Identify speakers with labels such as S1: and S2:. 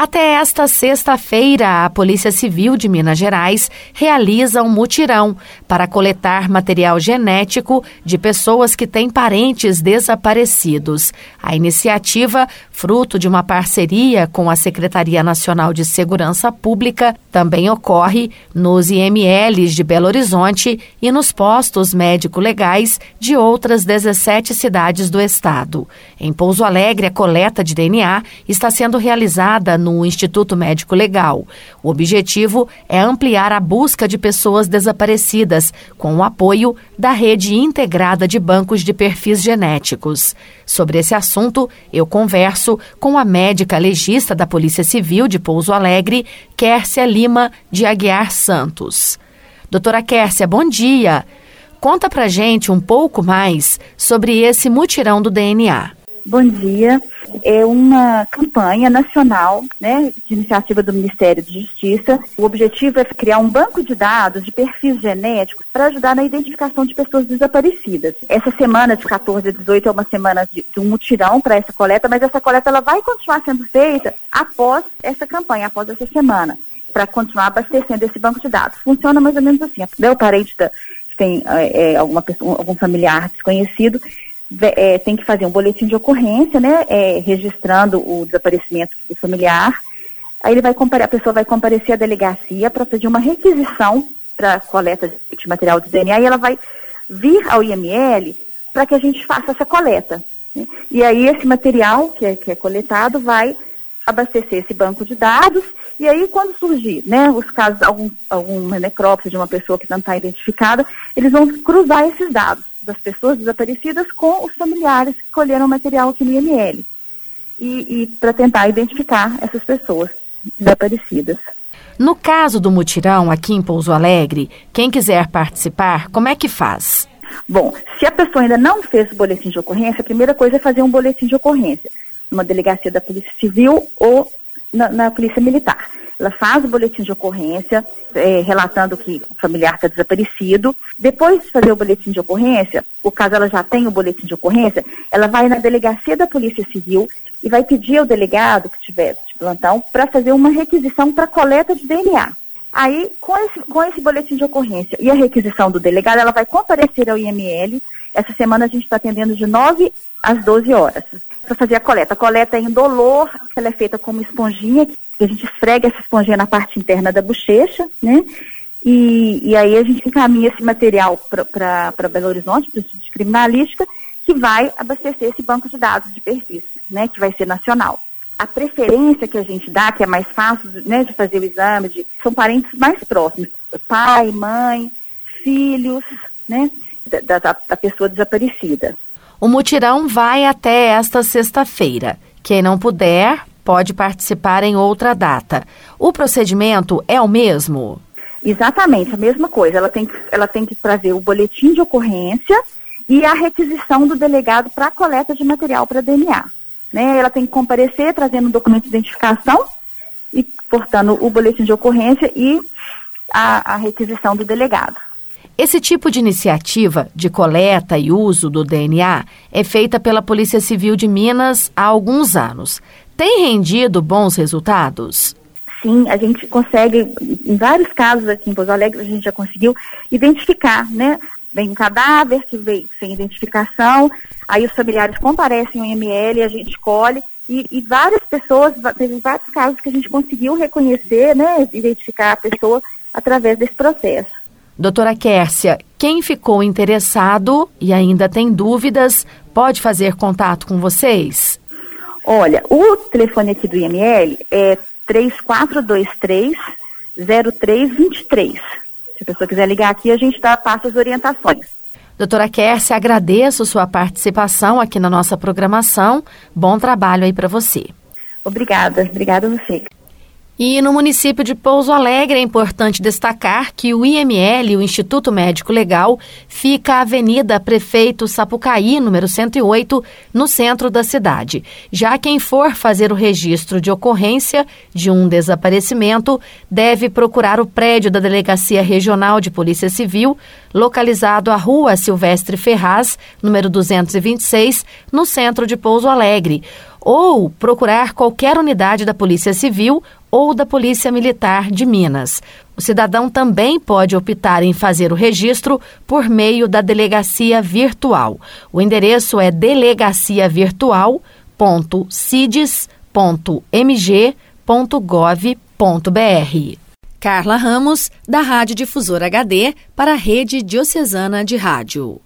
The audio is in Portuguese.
S1: Até esta sexta-feira, a Polícia Civil de Minas Gerais realiza um mutirão para coletar material genético de pessoas que têm parentes desaparecidos. A iniciativa, fruto de uma parceria com a Secretaria Nacional de Segurança Pública, também ocorre nos IMLs de Belo Horizonte e nos postos médico-legais de outras 17 cidades do estado. Em Pouso Alegre, a coleta de DNA está sendo realizada no no Instituto Médico Legal. O objetivo é ampliar a busca de pessoas desaparecidas, com o apoio da rede integrada de bancos de perfis genéticos. Sobre esse assunto, eu converso com a médica legista da Polícia Civil de Pouso Alegre, Kércia Lima de Aguiar Santos. Doutora Kércia, bom dia. Conta pra gente um pouco mais sobre esse mutirão do DNA.
S2: Bom dia. É uma campanha nacional, né, de iniciativa do Ministério de Justiça. O objetivo é criar um banco de dados de perfis genéticos para ajudar na identificação de pessoas desaparecidas. Essa semana de 14 a 18 é uma semana de, de um mutirão para essa coleta, mas essa coleta ela vai continuar sendo feita após essa campanha, após essa semana, para continuar abastecendo esse banco de dados. Funciona mais ou menos assim. O parente da, tem é, alguma pessoa, algum familiar desconhecido é, tem que fazer um boletim de ocorrência, né, é, registrando o desaparecimento do familiar. Aí ele vai comparecer, a pessoa vai comparecer à delegacia para pedir uma requisição para coleta de material de DNA e ela vai vir ao IML para que a gente faça essa coleta. Né? E aí esse material que é, que é coletado vai abastecer esse banco de dados e aí quando surgir, né, os casos, algum, alguma necrópsia de uma pessoa que não está identificada, eles vão cruzar esses dados das pessoas desaparecidas com os familiares que colheram o material aqui no IML. E, e para tentar identificar essas pessoas desaparecidas.
S1: No caso do mutirão aqui em Pouso Alegre, quem quiser participar, como é que faz?
S2: Bom, se a pessoa ainda não fez o boletim de ocorrência, a primeira coisa é fazer um boletim de ocorrência numa delegacia da Polícia Civil ou na, na Polícia Militar. Ela faz o boletim de ocorrência, é, relatando que o familiar está desaparecido. Depois de fazer o boletim de ocorrência, o caso ela já tem o boletim de ocorrência, ela vai na delegacia da Polícia Civil e vai pedir ao delegado que tiver de plantão para fazer uma requisição para coleta de DNA. Aí, com esse, com esse boletim de ocorrência e a requisição do delegado, ela vai comparecer ao IML. Essa semana a gente está atendendo de 9 às 12 horas para fazer a coleta. A coleta é indolor, ela é feita com uma esponjinha a gente esfrega essa esponjinha na parte interna da bochecha, né? E, e aí a gente encaminha esse material para Belo Horizonte, para o Instituto de Criminalística, que vai abastecer esse banco de dados de perfis, né? Que vai ser nacional. A preferência que a gente dá, que é mais fácil né, de fazer o exame, de, são parentes mais próximos, pai, mãe, filhos, né? Da, da, da pessoa desaparecida.
S1: O mutirão vai até esta sexta-feira. Quem não puder, pode participar em outra data. O procedimento é o mesmo?
S2: Exatamente, a mesma coisa. Ela tem, ela tem que trazer o boletim de ocorrência e a requisição do delegado para a coleta de material para DNA. Né? Ela tem que comparecer trazendo um documento de identificação e portando o boletim de ocorrência e a, a requisição do delegado.
S1: Esse tipo de iniciativa de coleta e uso do DNA é feita pela Polícia Civil de Minas há alguns anos tem rendido bons resultados?
S2: Sim, a gente consegue, em vários casos aqui em Pouso Alegre, a gente já conseguiu identificar, né? Vem um cadáver que veio sem identificação, aí os familiares comparecem ao ML, a gente colhe, e, e, várias pessoas, teve vários casos que a gente conseguiu reconhecer, né, identificar a pessoa através desse processo.
S1: Doutora Kércia, quem ficou interessado e ainda tem dúvidas, pode fazer contato com vocês?
S2: Olha, o telefone aqui do IML é 3423-0323. Se a pessoa quiser ligar aqui, a gente dá, passa as orientações.
S1: Doutora Kersia, agradeço sua participação aqui na nossa programação. Bom trabalho aí para você.
S2: Obrigada, obrigada a você.
S1: E no município de Pouso Alegre é importante destacar que o IML, o Instituto Médico Legal, fica à Avenida Prefeito Sapucaí, número 108, no centro da cidade. Já quem for fazer o registro de ocorrência de um desaparecimento deve procurar o prédio da Delegacia Regional de Polícia Civil, localizado à Rua Silvestre Ferraz, número 226, no centro de Pouso Alegre ou procurar qualquer unidade da Polícia Civil ou da Polícia Militar de Minas. O cidadão também pode optar em fazer o registro por meio da delegacia virtual. O endereço é delegaciavirtual.cides.mg.gov.br. Carla Ramos, da Rádio Difusora HD, para a Rede Diocesana de Rádio.